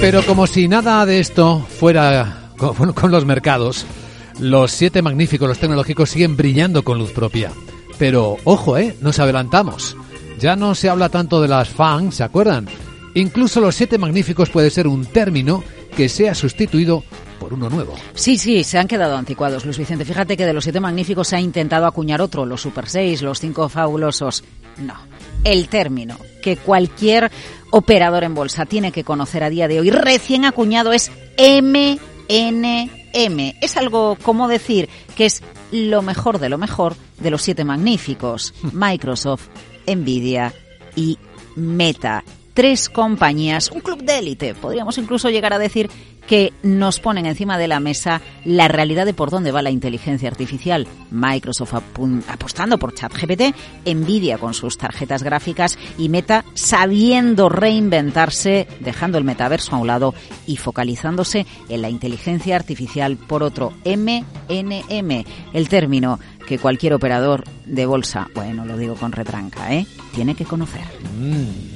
Pero como si nada de esto fuera con, los mercados, los siete magníficos, los tecnológicos, siguen brillando con luz propia. Pero ojo, ¿eh? Nos adelantamos. Ya no se habla tanto de las FAN, ¿se acuerdan? Incluso los siete magníficos puede ser un término que sea sustituido por uno nuevo. Sí, sí, se han quedado anticuados, Luis Vicente. Fíjate que de los siete magníficos se ha intentado acuñar otro, los Super 6, los cinco fabulosos. No. El término que cualquier operador en bolsa tiene que conocer a día de hoy, recién acuñado, es MNM. Es algo como decir que es lo mejor de lo mejor de los siete magníficos. Microsoft, Nvidia y Meta. Tres compañías, un club de élite, podríamos incluso llegar a decir que nos ponen encima de la mesa la realidad de por dónde va la inteligencia artificial. Microsoft apostando por ChatGPT, Nvidia con sus tarjetas gráficas y Meta sabiendo reinventarse, dejando el metaverso a un lado y focalizándose en la inteligencia artificial por otro. MNM, el término que cualquier operador de bolsa, bueno, lo digo con retranca, ¿eh? tiene que conocer. Mm.